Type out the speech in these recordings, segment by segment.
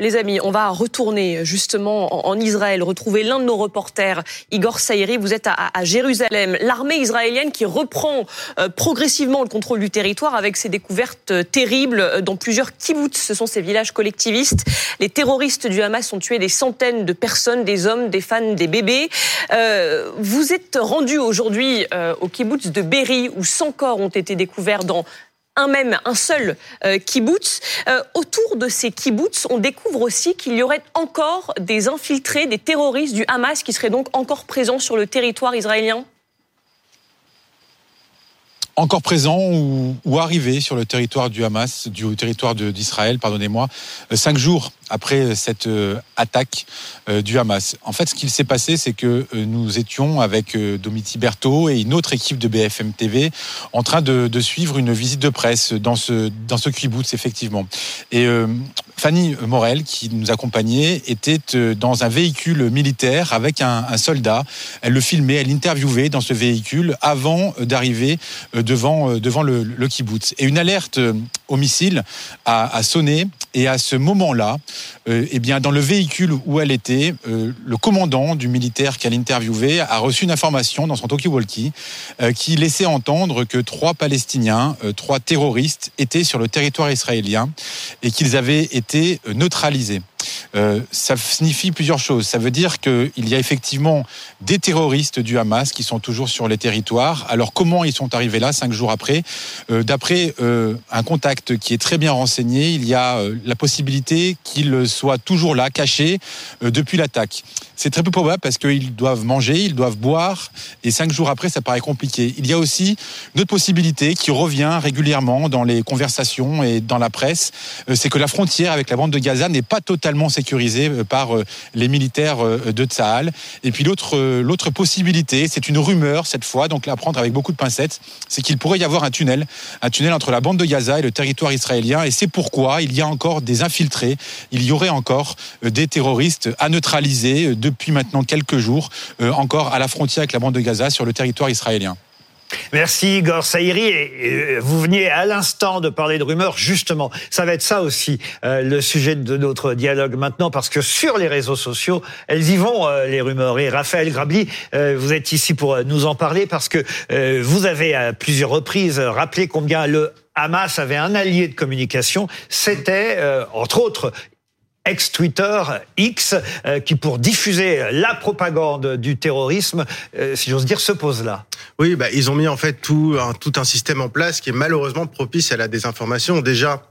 les amis, on va retourner justement en, Israël, retrouver l'un de nos reporters, Igor Saïri. Vous êtes à, Jérusalem. L'armée israélienne qui reprend euh, progressivement le contrôle du territoire avec ses découvertes euh, terribles euh, dans plusieurs kibbutz. Ce sont ces villages collectivistes. Les terroristes du Hamas ont tué des centaines de personnes, des hommes, des femmes, des bébés. vous êtes rendu aujourd'hui au kibbutz de Berry où 100 corps ont été découverts dans un même, un seul euh, kibbutz. Euh, autour de ces kibbutz, on découvre aussi qu'il y aurait encore des infiltrés, des terroristes du Hamas qui seraient donc encore présents sur le territoire israélien encore présents ou, ou, arrivés sur le territoire du Hamas, du territoire d'Israël, pardonnez-moi, euh, cinq jours après cette euh, attaque euh, du Hamas. En fait, ce qu'il s'est passé, c'est que nous étions avec Domiti Berthaud et une autre équipe de BFM TV en train de, de suivre une visite de presse dans ce dans ce kibbutz, effectivement. Et Fanny Morel, qui nous accompagnait, était dans un véhicule militaire avec un, soldat. Elle le filmait, elle l'interviewait dans ce véhicule avant d'arriver devant, euh, devant le, le kibbutz. Et une alerte euh, au missile a, sonné. Et à ce moment-là, euh, eh bien, dans le véhicule où elle était, euh, le commandant du militaire qu'elle interviewait a reçu une information dans son talkie-walkie euh, qui laissait entendre que trois Palestiniens, trois terroristes étaient sur le territoire israélien et qu'ils avaient été neutralisés. Euh, ça signifie plusieurs choses. Ça veut dire qu'il y a effectivement des terroristes du Hamas qui sont toujours sur les territoires. Alors comment ils sont arrivés là cinq jours après euh, D'après euh, un contact qui est très bien renseigné, il y a la possibilité qu'ils soient toujours là, cachés depuis l'attaque. C'est très peu probable parce qu'ils doivent manger, ils doivent boire, et cinq jours après, ça paraît compliqué. Il y a aussi une autre possibilité qui revient régulièrement dans les conversations et dans la presse, c'est que la frontière avec la bande de Gaza n'est pas totalement sécurisé euh, par euh, les militaires euh, de Tsahal. Et puis l'autre possibilité, c'est une rumeur cette fois, donc la prendre avec beaucoup de pincettes, c'est qu'il pourrait y avoir un tunnel, un tunnel entre la bande de Gaza et le territoire israélien. Et c'est pourquoi il y a encore des infiltrés, il y aurait encore des terroristes à neutraliser depuis maintenant quelques jours, encore à la frontière avec la bande de Gaza sur le territoire israélien. Merci Igor Saïri. vous veniez à l'instant de parler de rumeurs. Justement, ça va être ça aussi euh, le sujet de notre dialogue maintenant, parce que sur les réseaux sociaux, elles y vont euh, les rumeurs. Et Raphaël Grabli, euh, vous êtes ici pour nous en parler parce que vous avez à plusieurs reprises rappelé combien le Hamas avait un allié de communication, c'était entre autres ex-Twitter, X, euh, qui pour diffuser la propagande du terrorisme, euh, si j'ose dire, se pose là. Oui, bah, ils ont mis en fait tout un, système en place qui est malheureusement propice à la désinformation. Déjà,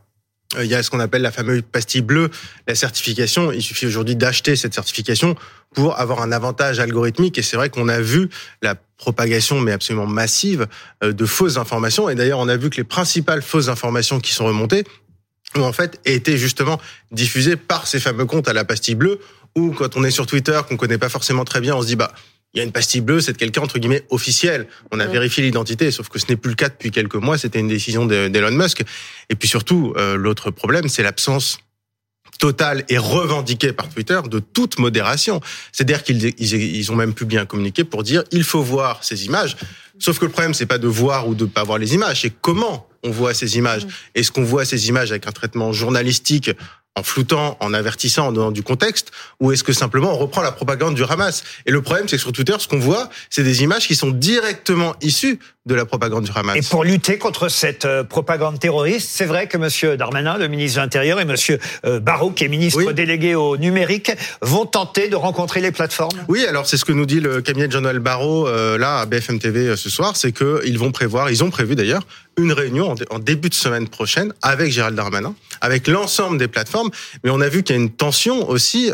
euh, il y a ce qu'on appelle la fameuse pastille bleue, la certification. Il suffit aujourd'hui d'acheter cette certification pour avoir un avantage algorithmique. Et c'est vrai qu'on a vu la propagation, mais absolument massive, de fausses informations. Et d'ailleurs, on a vu que les principales fausses informations qui sont remontées, ont en fait été justement diffusés par ces fameux comptes à la pastille bleue, où quand on est sur Twitter, qu'on connaît pas forcément très bien, on se dit bah il y a une pastille bleue, c'est de quelqu'un entre guillemets officiel. On a vérifié l'identité, sauf que ce n'est plus le cas depuis quelques mois. C'était une décision d'Elon Musk. Et puis surtout, euh, l'autre problème, c'est l'absence totale et revendiquée par Twitter de toute modération. C'est-à-dire qu'ils ils ont même pu bien communiquer pour dire il faut voir ces images. Sauf que le problème, c'est pas de voir ou de pas voir les images, c'est comment on voit ces images. Mm. Est-ce qu'on voit ces images avec un traitement journalistique en floutant, en avertissant, en donnant du contexte, ou est-ce que simplement on reprend la propagande du Hamas? Et le problème, c'est que sur Twitter, ce qu'on voit, c'est des images qui sont directement issues de la propagande du Hamas. Et pour lutter contre cette euh, propagande terroriste, c'est vrai que M. Darmanin, le ministre de l'Intérieur, et M. Euh, Barrault, qui est ministre délégué au numérique, vont tenter de rencontrer les plateformes? Oui, alors c'est ce que nous dit le cabinet de Jean-Noël Barrault, euh, là, à BFM TV ce soir, c'est qu'ils vont prévoir, ils ont prévu d'ailleurs, une réunion en début de semaine prochaine avec Gérald Darmanin, avec l'ensemble des plateformes. Mais on a vu qu'il y a une tension aussi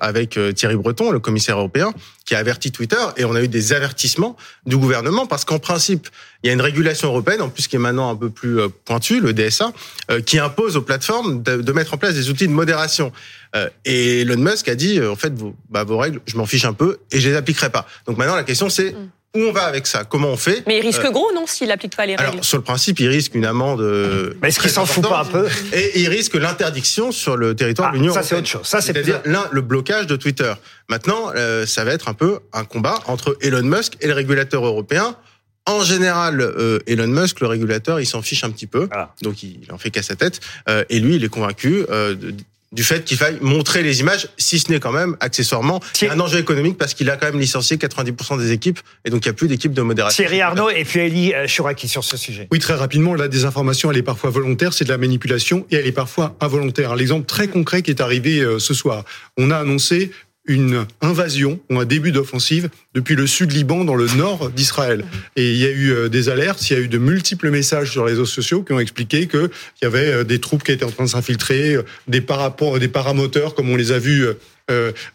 avec Thierry Breton, le commissaire européen, qui a averti Twitter, et on a eu des avertissements du gouvernement, parce qu'en principe, il y a une régulation européenne, en plus qui est maintenant un peu plus euh, pointue, le DSA, euh, qui impose aux plateformes de, mettre en place des outils de modération. Euh, et Elon Musk a dit, en fait, vos, bah, vos règles, je m'en fiche un peu, et je les appliquerai pas. Donc maintenant, la question c'est... Mm où on va avec ça Comment on fait Mais il risque gros, non, s'il n'applique pas les règles Alors, sur le principe, il risque une amende. Euh, Mais est-ce qu'il s'en fout pas un peu Et il risque l'interdiction sur le territoire de ah, l'Union Ça, c'est autre chose. Ça, c'est C'est-à-dire le blocage de Twitter. Maintenant, euh, ça va être un peu un combat entre Elon Musk et le régulateur européen. En général, euh, Elon Musk, le régulateur, il s'en fiche un petit peu, donc il en fait qu'à sa tête. et lui, il est convaincu du fait qu'il faille montrer les images, si ce n'est quand même accessoirement un enjeu économique parce qu'il a quand même licencié 90% des équipes et donc il n'y a plus d'équipe de modération. Thierry Arnaud et puis Elie euh, Chouraki sur ce sujet. Oui, très rapidement, la désinformation, elle est parfois volontaire, c'est de la manipulation et elle est parfois involontaire. L'exemple très concret qui est arrivé euh, ce soir, on a annoncé une invasion ou un début d'offensive depuis le sud Liban dans le nord d'Israël. Et il y a eu euh, des alertes, il y a eu de multiples messages sur les réseaux sociaux qui ont expliqué qu'il y avait euh, des troupes qui étaient en train de s'infiltrer, euh, des, des paramoteurs comme on les a vus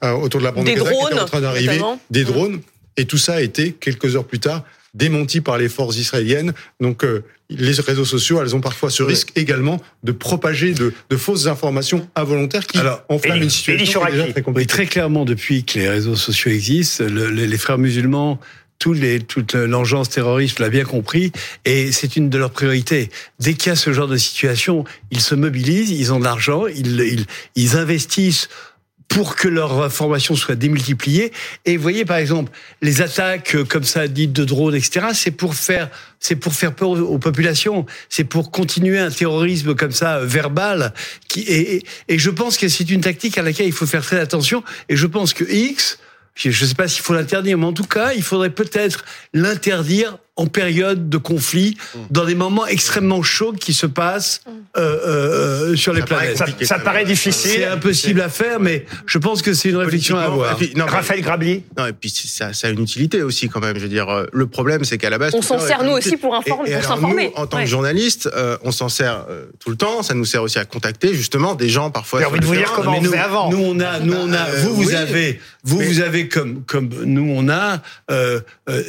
autour de la bande de Gaza qui étaient en train d'arriver, des drones. Et tout ça a été, quelques heures plus tard, démenti par les forces israéliennes. Donc euh, les réseaux sociaux, elles ont parfois ce risque également de propager de, de fausses informations involontaires qui Alors, enflamment une situation qui est déjà très compliquée. très clairement, depuis que les réseaux sociaux existent, le, les frères musulmans tous les, toute l'engeance terroriste l'a bien compris et c'est une de leurs priorités. Dès qu'il y a ce genre de situation, ils se mobilisent, ils ont de l'argent, ils, ils, ils investissent pour que leur information soit démultipliée. Et vous voyez, par exemple, les attaques euh, comme ça dites de drones, etc., c'est pour faire, c'est pour faire peur aux populations. C'est pour continuer un terrorisme comme ça, euh, verbal. Et, et je pense que c'est une tactique à laquelle il faut faire très attention. Et je pense que X, je ne sais pas s'il faut l'interdire, mais en tout cas, il faudrait peut-être l'interdire en période de conflit, mm. dans des moments extrêmement chauds qui se passent mm. euh, euh, sur les planètes. ça, paraît difficile. C'est impossible à faire, mais je pense que c'est une réflexion à avoir. non, Raphaël Grabli Non, et puis ça, ça, a une utilité aussi quand même. Je veux dire, euh, le problème, c'est qu'à la base, on s'en sert nous aussi pour informer, pour. En tant que journaliste, euh, on s'en sert tout le temps. Ça nous sert aussi à contacter justement des gens parfois. J'ai envie de vous dire comment on nous, fait avant. Nous on a, nous on a, vous vous avez, vous vous avez comme comme nous on a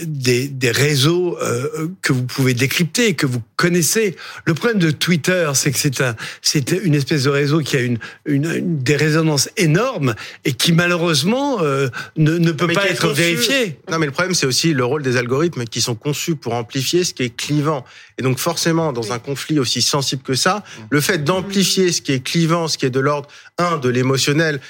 des des réseaux euh, que vous pouvez décrypter, que vous connaissez. Le problème de Twitter, c'est que c'est un, c'est une espèce de réseau qui a une, une, des résonances énormes et qui malheureusement euh, ne, ne, peut pas être vérifié. Non, mais le problème, c'est aussi le rôle des algorithmes qui sont conçus pour amplifier ce qui est clivant. Et donc forcément, dans un conflit aussi sensible que ça, le fait d'amplifier ce qui est clivant, ce qui est de l'ordre un de l'émotionnel,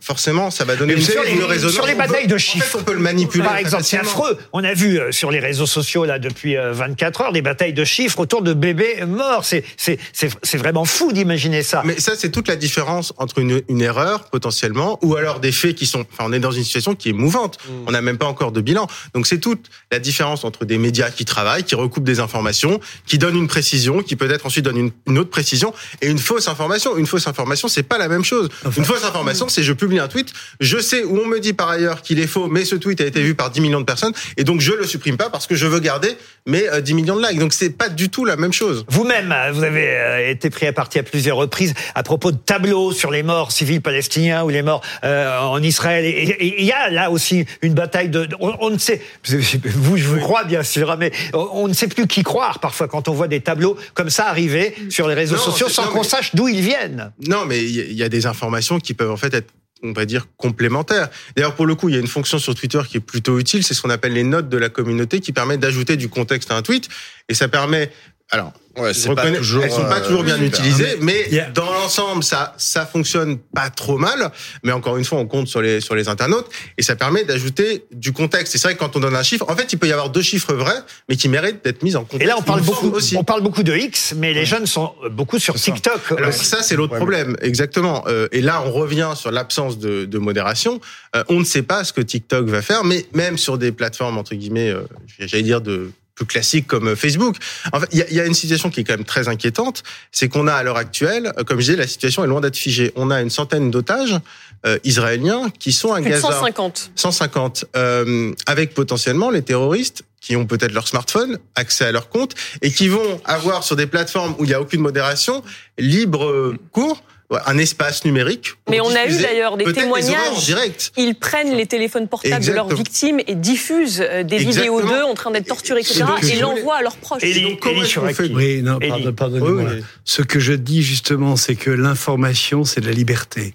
forcément, ça va donner une, sur les, résonance. Sur les batailles de chiffres, on peut le manipuler. Par exemple, c'est affreux. On a vu euh, sur les réseaux sociaux là depuis 24 euh, heures des batailles de chiffres autour de bébés morts. C'est c'est c'est vraiment fou d'imaginer ça. Mais ça, c'est toute la différence entre une, une erreur potentiellement ou alors des faits qui sont. Enfin, on est dans une situation qui est mouvante. Mm. On n'a même pas encore de bilan. Donc c'est toute la différence entre des médias qui travaillent, qui recoupent des informations, qui donnent une précision, qui peut-être ensuite donnent une, une, autre précision, et une fausse information. Une fausse information, c'est pas la même chose. Une fausse information, c'est je publie un tweet, je sais où on me dit par ailleurs qu'il est faux, mais ce tweet a été vu par 10 millions de personnes, et donc je le supprime pas parce que je veux garder mes 10 euh, millions de likes. Donc c'est pas du tout la même chose. Vous-même, euh, vous avez euh, été pris à partie à plusieurs reprises à propos de tableaux sur les morts civils palestiniens ou les morts en Israël. Et il y a là aussi une bataille de, on, ne sait, vous, je vous crois bien sûr, mais on, ne sait plus qui croire parfois quand on voit des tableaux comme ça arriver sur les réseaux sociaux sans qu'on sache d'où ils viennent. Non, mais il y a des informations qui peuvent en fait être on va dire complémentaires. D'ailleurs, pour le coup, il y a une fonction sur Twitter qui est plutôt utile, c'est ce qu'on appelle les notes de la communauté, qui permet d'ajouter du contexte à un tweet, et ça permet, alors Ouais, c'est pas toujours, elles sont pas toujours bien euh, utilisées, mais, dans l'ensemble, ça, ça fonctionne pas trop mal. Mais encore une fois, on compte sur les, sur les internautes et ça permet d'ajouter du contexte. C'est vrai que quand on donne un chiffre, en fait, il peut y avoir deux chiffres vrais, mais qui méritent d'être mis en contexte. Et là, on parle beaucoup, aussi. on parle beaucoup de X, mais les jeunes sont beaucoup sur TikTok. Alors ça, c'est l'autre problème, exactement. Euh, et là, on revient sur l'absence de, de modération. Euh, on ne sait pas ce que TikTok va faire, mais même sur des plateformes entre guillemets, j'allais dire de plus classique comme Facebook. En fait, il y, a une situation qui est quand même très inquiétante, c'est qu'on a à l'heure actuelle, euh, comme je disais, la situation est loin d'être figée. On a une centaine d'otages euh, israéliens qui sont à Gaza. 150. 150, euh, avec potentiellement les terroristes qui ont peut-être leur smartphone, accès à leur compte, et qui vont avoir sur des plateformes où il n'y a aucune modération, libre cours, un espace numérique. Mais on a eu d'ailleurs des témoignages. Ils prennent les téléphones portables de leurs victimes et diffusent euh, des vidéos d'eux en train d'être torturés, etc. Et, l'envoient à leurs proches. Et donc, comment fait Oui, non, pardonnez-moi. Ce que je dis justement, c'est que l'information, c'est de la liberté.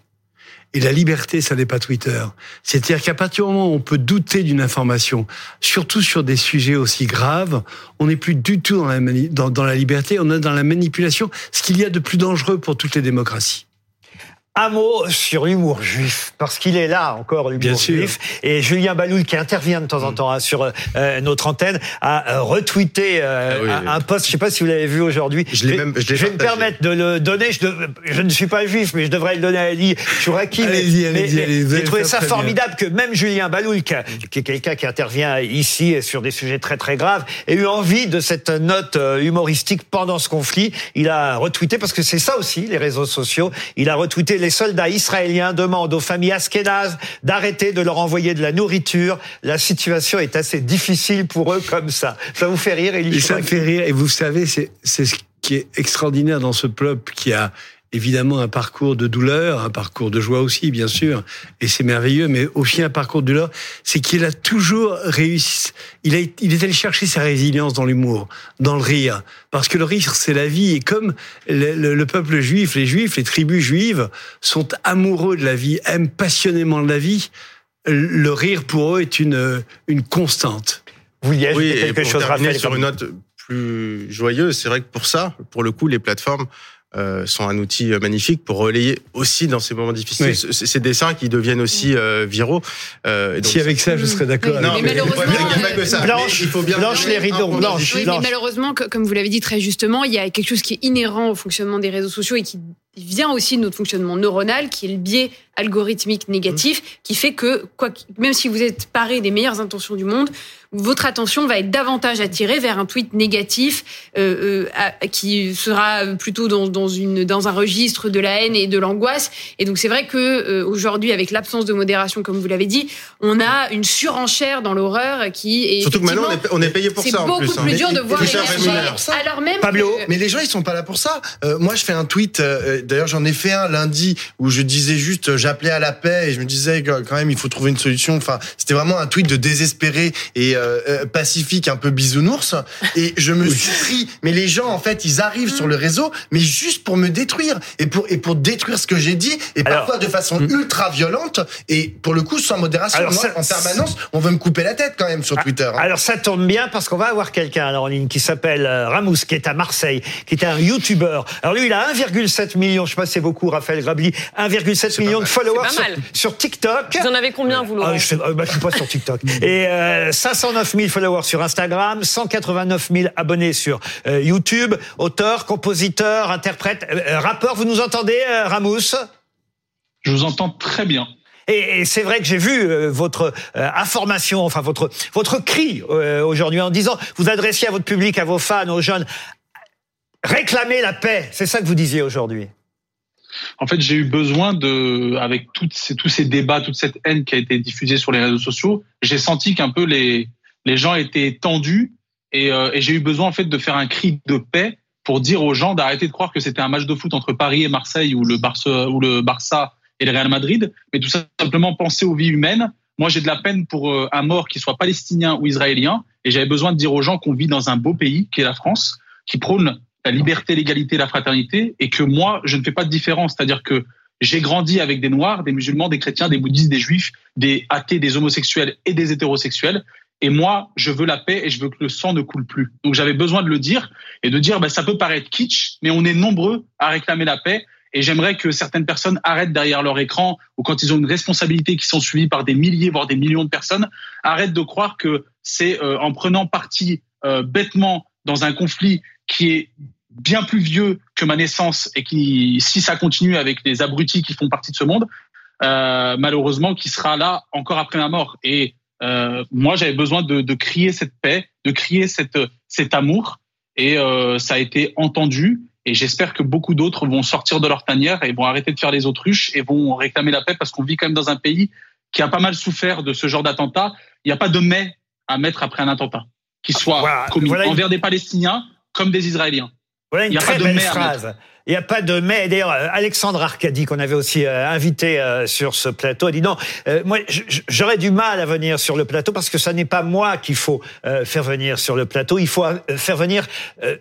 Et la liberté, ça n'est pas Twitter. C'est-à-dire qu'à partir du moment où on peut douter d'une information, surtout sur des sujets aussi graves, on n'est plus du tout dans la, dans, dans la liberté, on est dans la manipulation, ce qu'il y a de plus dangereux pour toutes les démocraties. Un mot sur l'humour juif, parce qu'il est là encore l'humour sûr. juif. Et Julien Baloul, qui intervient de temps en temps hein, sur euh, notre antenne, a euh, retweeté euh, Ah oui, un, oui. post, je sais pas si vous l'avez vu aujourd'hui. Je l'ai vais- même- je l'ai vais me permettre de le donner. Je, je ne suis pas juif, mais je devrais le donner à Ali Chouraki. Allez-y, allez-y, vous J'ai allez trouvé ça très bien. formidable que même Julien Baloul, qui, a- qui est quelqu'un qui intervient ici sur des sujets très très graves, ait eu envie de cette note euh, humoristique pendant ce conflit. Il a retweeté, parce que c'est ça aussi, les réseaux sociaux, il a retweeté les soldats israéliens demandent aux familles askénazes d'arrêter de leur envoyer de la nourriture. La situation est assez difficile pour eux comme ça. Ça vous fait rire, Elie Et ça me fait rire. Et vous savez, c'est c'est ce qui est extraordinaire dans ce peuple qui a évidemment un parcours de douleur, un parcours de joie aussi, bien sûr. Et c'est merveilleux, mais aussi un parcours de douleur, c'est qu'il a toujours réussi. Il, a, il est allé chercher sa résilience dans l'humour, dans le rire. Parce que le rire, c'est la vie. Et comme le, le- le peuple juif, les juifs, les tribus juives sont amoureux de la vie, aiment passionnément la vie, le rire pour eux est une, une constante. Vous vouliez Oui, ajouter et quelque pour chose, terminer Raphaël sur comme- une note plus joyeuse, c'est vrai que pour ça, pour le coup, les plateformes euh, sont un outil euh, magnifique pour relayer aussi dans ces moments difficiles Oui. ces dessins qui deviennent aussi euh, viraux. Euh, donc, Si avec ça, je serais d'accord. Oui, avec mais vous. malheureusement, il n'y a pas que ça. Blanche, mais il faut bien Blanche, les rideaux, un- Blanche. Oui, mais malheureusement, comme vous l'avez dit très justement, il y a quelque chose qui est inhérent au fonctionnement des réseaux sociaux et qui vient aussi de notre fonctionnement neuronal, qui est le biais algorithmique négatif, qui fait que quoi, même si vous êtes paré des meilleures intentions du monde, votre attention va être davantage attirée vers un tweet négatif euh, euh, à- qui sera plutôt dans, dans, une, dans un registre de la haine et de l'angoisse. Et donc c'est vrai que euh, aujourd'hui, avec l'absence de modération, comme vous l'avez dit, on a une surenchère dans l'horreur qui est Surtout que maintenant, on est, on est payé pour c'est ça en beaucoup plus. hein. plus dur de voir émerger, rémunéré. alors même Pablo, que- Mais les gens, ils sont pas là pour ça. Euh, moi, je fais un tweet. D'ailleurs, j'en ai fait un lundi où je disais juste, euh, j'appelais à la paix et je me disais que quand même, il faut trouver une solution. Enfin, c'était vraiment un tweet de désespéré et euh, euh, pacifique, un peu bisounours. Et je me suis pris. Mais les gens, en fait, ils arrivent sur le réseau, mais juste pour me détruire et pour et pour détruire ce que j'ai dit et Alors, parfois de façon ultra violente et pour le coup sans modération. Alors, Moi, ça- en permanence, on veut me couper la tête quand même sur Twitter. hein. Alors ça tombe bien parce qu'on va avoir quelqu'un alors, en ligne qui s'appelle Ramous, qui est à Marseille, qui est un YouTuber. Alors lui, il a 1,7 million, je sais pas si c'est beaucoup, Raphaël Grabli, 1,7 million de followers sur, TikTok. Vous en avez combien, vous, Laurent Ah, je, sais, euh, bah, suis pas sur TikTok. Et euh, 509 000 followers sur Instagram, 189 000 abonnés sur euh, YouTube. Auteur, compositeur, interprète, euh, euh, rappeur. Vous nous entendez, euh, Ramous Je vous entends très bien. Et, c'est vrai que j'ai vu euh, votre euh, information, enfin votre votre cri euh, aujourd'hui en disant vous adressiez à votre public, à vos fans, aux jeunes, réclamez la paix. C'est ça que vous disiez aujourd'hui. En fait, j'ai eu besoin de, avec tous ces débats, toute cette haine qui a été diffusée sur les réseaux sociaux, j'ai senti qu'un peu les, les gens étaient tendus et, euh, et j'ai eu besoin en fait de faire un cri de paix pour dire aux gens d'arrêter de croire que c'était un match de foot entre Paris et Marseille ou le Barça, ou le Barça et le Real Madrid, mais tout simplement penser aux vies humaines. Moi, j'ai de la peine pour euh, un mort qui soit palestinien ou israélien et j'avais besoin de dire aux gens qu'on vit dans un beau pays qui est la France, qui prône la liberté, l'égalité, la fraternité, et que moi, je ne fais pas de différence. C'est-à-dire que j'ai grandi avec des noirs, des musulmans, des chrétiens, des bouddhistes, des juifs, des athées, des homosexuels et des hétérosexuels. Et moi, je veux la paix et je veux que le sang ne coule plus. Donc j'avais besoin de le dire et de dire, bah, ça peut paraître kitsch, mais on est nombreux à réclamer la paix. Et j'aimerais que certaines personnes arrêtent derrière leur écran ou quand ils ont une responsabilité qui sont suivies par des milliers, voire des millions de personnes, arrêtent de croire que c'est euh, en prenant parti euh, bêtement dans un conflit qui est bien plus vieux que ma naissance et qui, si ça continue avec les abrutis qui font partie de ce monde, euh, malheureusement, qui sera là encore après ma mort. Et euh, moi, j'avais besoin de, de crier cette paix, de crier cette, cet amour, et euh, ça a été entendu. Et j'espère que beaucoup d'autres vont sortir de leur tanière et vont arrêter de faire les autruches et vont réclamer la paix parce qu'on vit quand même dans un pays qui a pas mal souffert de ce genre d'attentat. Il n'y a pas de mais à mettre après un attentat qui soit Voilà, commis voilà envers des Palestiniens comme des Israéliens. Voilà Il une très belle phrase. Il n'y a pas de mais. D'ailleurs, euh, Alexandre Arcadi, qu'on avait aussi euh, invité euh, sur ce plateau, a dit non, euh, moi, j'aurais du mal à venir sur le plateau parce que ça n'est pas moi qu'il faut faire venir sur le plateau. Il faut faire venir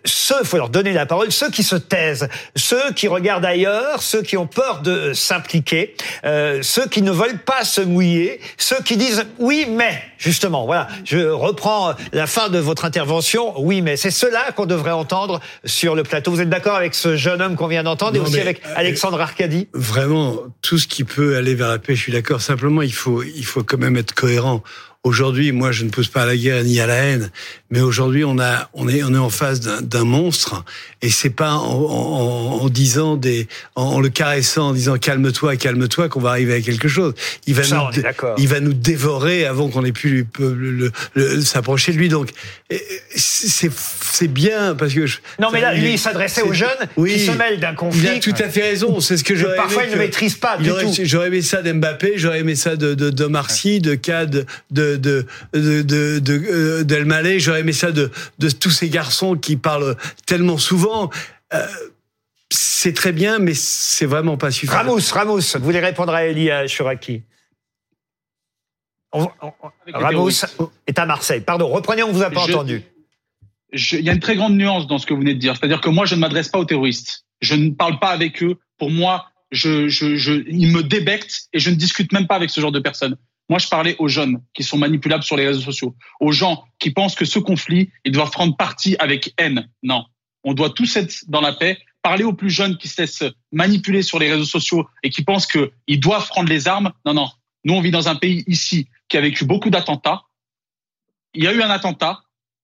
ceux, il faut leur donner la parole, ceux qui se taisent, ceux qui regardent ailleurs, ceux qui ont peur de s'impliquer, euh, ceux qui ne veulent pas se mouiller, ceux qui disent oui, mais, justement, voilà, je reprends la fin de votre intervention, oui, mais c'est cela qu'on devrait entendre sur le plateau. Vous êtes d'accord avec ce jeune homme qu'on vient d'entendre et aussi avec euh, Alexandre Arcadi. Vraiment, tout ce qui peut aller vers la paix, je suis d'accord. Simplement, il faut, il faut quand même être cohérent. Aujourd'hui, moi, je ne pousse pas à la guerre ni à la haine, mais aujourd'hui, on a, on est, on est en face d'un monstre, et c'est pas en, en, en disant des, en, en le caressant, en disant calme-toi, calme-toi, qu'on va arriver à quelque chose. Il va Ça, nous, il va nous dévorer avant qu'on ait pu s'approcher de lui. Donc, c'est, bien parce que je- Non, mais là, il lui, il s'adressait aux jeunes Oui. qui se mêlent d'un conflit. Il a tout à fait raison. C'est ce que j'aurais parfois ils ne maîtrisent pas il du tout. J'aurais aimé ça d'Mbappé, j'aurais aimé ça de de, de Marcy, de Cad, de de de de, de euh, d'El Maleh, j'aurais aimé ça de de tous ces garçons qui parlent tellement souvent. Euh, c'est très bien, mais c'est vraiment pas suffisant. Ramos, Ramos, vous voulez répondre à Elie à Chouraki On- on- les Ramos est à Marseille. Pardon, reprenez, on vous a pas Je- entendu. il y a une très grande nuance dans ce que vous venez de dire. C'est-à-dire que moi, je ne m'adresse pas aux terroristes. Je ne parle pas avec eux. Pour moi, je, je, je, ils me débectent et je ne discute même pas avec ce genre de personnes. Moi, je parlais aux jeunes qui sont manipulables sur les réseaux sociaux, aux gens qui pensent que ce conflit, ils doivent prendre parti avec haine. Non, on doit tous être dans la paix. Parler aux plus jeunes qui se laissent manipuler sur les réseaux sociaux et qui pensent qu'ils doivent prendre les armes. Non, non. Nous, on vit dans un pays ici qui a vécu beaucoup d'attentats. Il y a eu un attentat.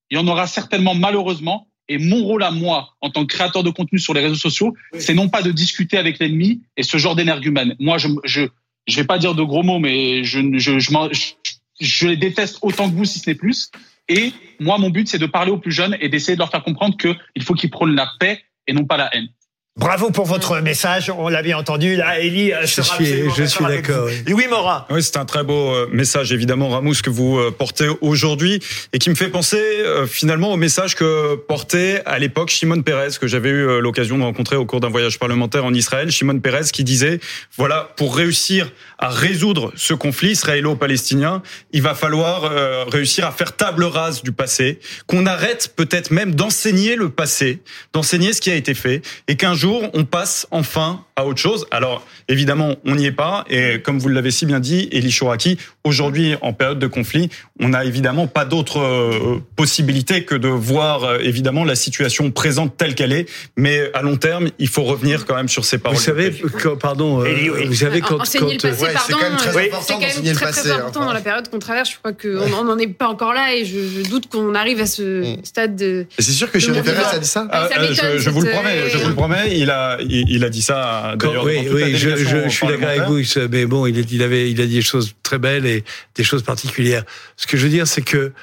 Il y en aura certainement malheureusement. Et mon rôle à moi, en tant que créateur de contenu sur les réseaux sociaux, c'est non pas de discuter avec l'ennemi et ce genre d'énergumène. Moi, je, je, je vais pas dire de gros mots, mais je, je, je, je, je les déteste autant que vous, si ce n'est plus. Et moi, mon but, c'est de parler aux plus jeunes et d'essayer de leur faire comprendre qu'il faut qu'ils prônent la paix et non pas la haine. Bravo pour votre message, on l'a bien entendu. Là, Elie euh, Je sera suis- absolument je suis d'accord. Louis Morin. Oui, c'est un très beau euh, message, évidemment, Ramous, que vous euh, portez aujourd'hui et qui me fait penser euh, finalement au message que portait à l'époque Shimon Peres, que j'avais eu l'occasion de rencontrer au cours d'un voyage parlementaire en Israël. Shimon Peres qui disait, voilà, pour réussir à résoudre ce conflit israélo-palestinien, il va falloir euh, réussir à faire table rase du passé, qu'on arrête peut-être même d'enseigner le passé, d'enseigner ce qui a été fait, et qu'un jour on passe enfin à autre chose. Alors évidemment, on n'y est pas, et comme vous l'avez si bien dit, Elie Chouraki, aujourd'hui en période de conflit, on n'a évidemment pas d'autre euh, possibilité que de voir euh, évidemment la situation présente telle qu'elle est, mais à long terme, il faut revenir quand même sur ces paroles. Vous savez, quand, pardon, euh, Elie, oui. vous savez quand, quand, passé, ouais, c'est quand même très euh, important c'est quand même très hein, important dans la période qu'on traverse. Je crois qu'on n'en est pas encore là et je, je doute qu'on arrive à ce Mm. stade de. C'est sûr que Shimon Tout le monde Peres va. a dit ça Ah, ça euh, m'étonne, je, je vous le promets, je vous le promets. Il a, il, il a dit ça d'ailleurs. oui, oui, je, délégation je, je suis d'accord avec vous, mais bon, il, avait, il a dit des choses très belles et des choses particulières. Ce que je veux dire, c'est que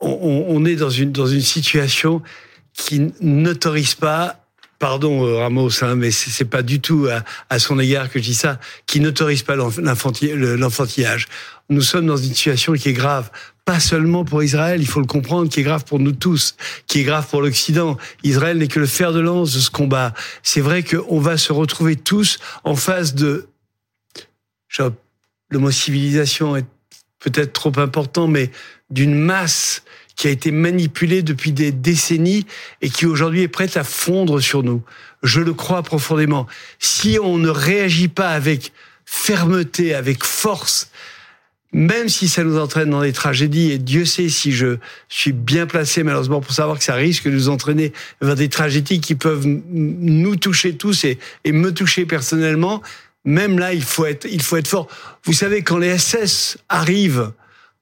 on, est dans une dans une situation qui n'autorise pas. Pardon euh, Ramos, hein, mais c'est pas du tout à, à son égard que je dis ça, qui n'autorise pas l'enfantillage. Nous sommes dans une situation qui est grave, pas seulement pour Israël, il faut le comprendre, qui est grave pour nous tous, qui est grave pour l'Occident. Israël n'est que le fer de lance de ce combat. C'est vrai qu'on va se retrouver tous en face de le mot civilisation est peut-être trop important, mais d'une masse qui a été manipulée depuis des décennies et qui aujourd'hui est prête à fondre sur nous. Je le crois profondément. Si on ne réagit pas avec fermeté, avec force, même si ça nous entraîne dans des tragédies, et Dieu sait si je suis bien placé malheureusement pour savoir que ça risque de nous entraîner vers des tragédies qui peuvent nous toucher tous et, et me toucher personnellement, même là, il faut être, il faut être fort. Vous savez, quand les SS arrivent,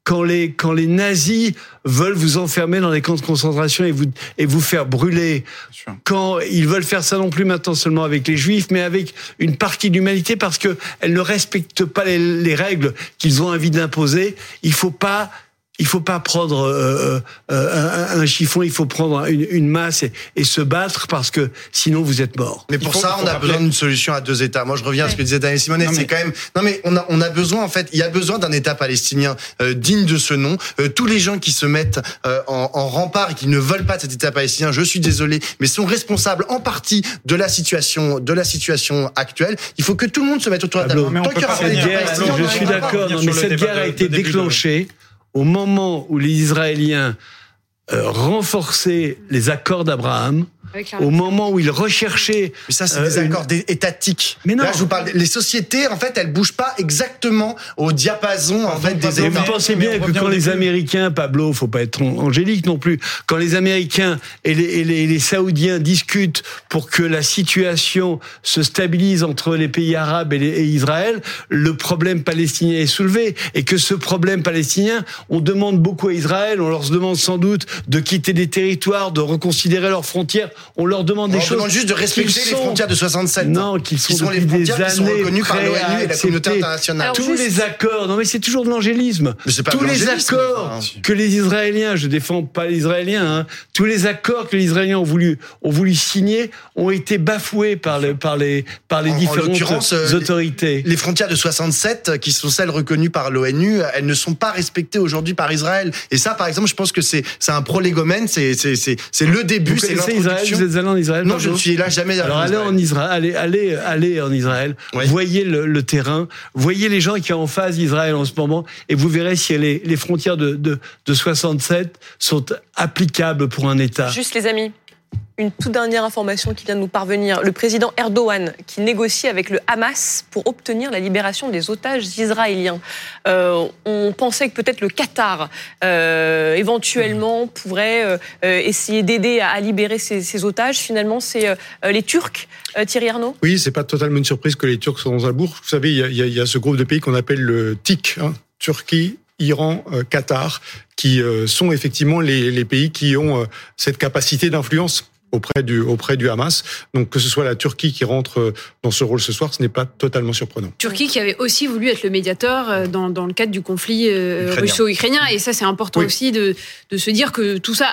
quand les, quand les nazis veulent vous enfermer dans les camps de concentration et vous, et vous faire brûler, quand ils veulent faire ça non plus maintenant seulement avec les juifs, mais avec une partie de l'humanité parce que elle ne respecte pas les, les règles qu'ils ont envie d'imposer, il faut pas, il faut pas prendre euh, euh, un, un chiffon, il faut prendre une, une masse et, et se battre parce que sinon vous êtes mort. Mais pour faut- ça, on a rappeler- besoin d'une solution à deux États. Moi, je reviens à ce que disait Daniel Simonet. Non, C'est mais- quand même. Non, mais on a, on a besoin, en fait, il y a besoin d'un État palestinien euh, digne de ce nom. Euh, tous les gens qui se mettent euh, en, en rempart et qui ne veulent pas de cet État palestinien, je suis désolé, mais sont responsables en partie de la situation, de la situation actuelle. Il faut que tout le monde se mette autour de la table. Tant qu'il y aura je suis d'accord, mais cette guerre a été de- déclenchée au moment où les Israéliens euh, renforçaient les accords d'Abraham. Au moment où il recherchait. Mais ça, c'est Euh, des une- accords étatiques. Mais non. Là, je vous parle. Les sociétés, en fait, elles bougent pas exactement au diapason, en fait, des États. vous pensez bien que quand les début. Américains, Pablo, faut pas être angélique non plus, quand les Américains et les, et les- et les Saoudiens discutent pour que la situation se stabilise entre les pays arabes et, les- et Israël, le problème palestinien est soulevé. Et que ce problème palestinien, on demande beaucoup à Israël, on leur demande sans doute de quitter des territoires, de reconsidérer leurs frontières, on leur demande On des leur choses. demande juste de respecter les frontières de 67. Non, qu'ils sont, qui sont les depuis des frontières qui sont années reconnues par l'ONU et la communauté internationale. Alors, tous juste- les accords, non mais c'est toujours de l'angélisme. Mais c'est pas Tous de les accords enfin. que les Israéliens, je défends pas les Israéliens, hein, tous les accords que les Israéliens ont voulu ont voulu signer ont été bafoués par les par les par les En- en différentes l'occurrence, euh, autorités. Les frontières de 67, euh, qui sont celles reconnues par l'ONU, elles ne sont pas respectées aujourd'hui par Israël. Et ça, par exemple, je pense que c'est c'est un prolégomène, c'est c'est c'est c'est le début, c'est l'introduction. Vous êtes allé en Israël Non, je ne suis là jamais. Alors allé allez en Israël, allez, allez, allez en Israël, Oui. voyez le, le terrain, voyez les gens qui sont en face d'Israël en ce moment, et vous verrez si les, les frontières de, de, de 67 sont applicables pour un État. Juste les amis, une toute dernière information qui vient de nous parvenir. Le président Erdogan qui négocie avec le Hamas pour obtenir la libération des otages israéliens. Euh, on pensait que peut-être le Qatar euh, éventuellement pourrait euh, essayer d'aider à, libérer ces, otages. Finalement, c'est les Turcs, Thierry Arnaud? Oui, c'est pas totalement une surprise que les Turcs soient dans un bourg. Vous savez, il y a ce groupe de pays qu'on appelle le TIC, hein, Turquie, Iran, euh, Qatar, qui euh, sont effectivement les, les pays qui ont euh, cette capacité d'influence auprès du auprès du Hamas. Donc que ce soit la Turquie qui rentre euh, dans ce rôle ce soir, ce n'est pas totalement surprenant. Turquie qui avait aussi voulu être le médiateur euh, dans, dans le cadre du conflit euh, Ukrainien. russo-ukrainien. Et ça, c'est important Oui. aussi de, de se dire que tout ça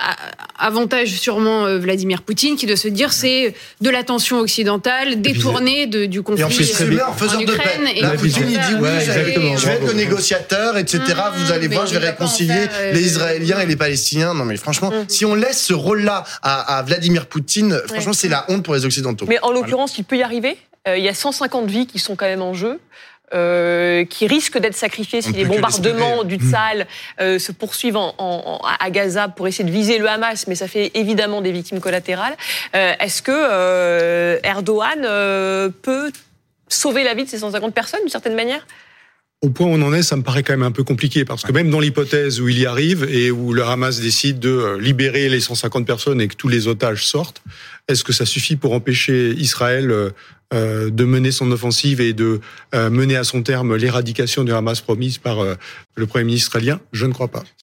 avantage sûrement Vladimir Poutine, qui doit se dire c'est de l'attention occidentale détournée de, du conflit Et en plus, c'est là en faiseur de Ukraine. paix. Là, Poutine, il dit oui, ouais, je vais- être le négociateur, etc. Vous allez voir, je vais en réconcilier faire, euh, les Israéliens et les Palestiniens. Non, mais franchement, Mhm. si on laisse ce rôle-là à, à Vladimir Poutine, franchement, c'est la honte pour les Occidentaux. Mais en l'occurrence, il peut y arriver. Euh, il y a 150 vies qui sont quand même en jeu. euh, qui risquent d'être sacrifiées si les bombardements du Tsal euh, se poursuivent en, en- en- à Gaza pour essayer de viser le Hamas, mais ça fait évidemment des victimes collatérales. Euh, Est-ce que euh, Erdogan euh, peut sauver la vie de ces 150 personnes d'une certaine manière? Au point où on en est, ça me paraît quand même un peu compliqué parce que même dans l'hypothèse où il y arrive et où le Hamas décide de euh, libérer les 150 personnes et que tous les otages sortent, est-ce que ça suffit pour empêcher Israël euh, euh, de mener son offensive et de mener à son terme l'éradication du Hamas promise par le Premier ministre israélien? Je ne crois pas.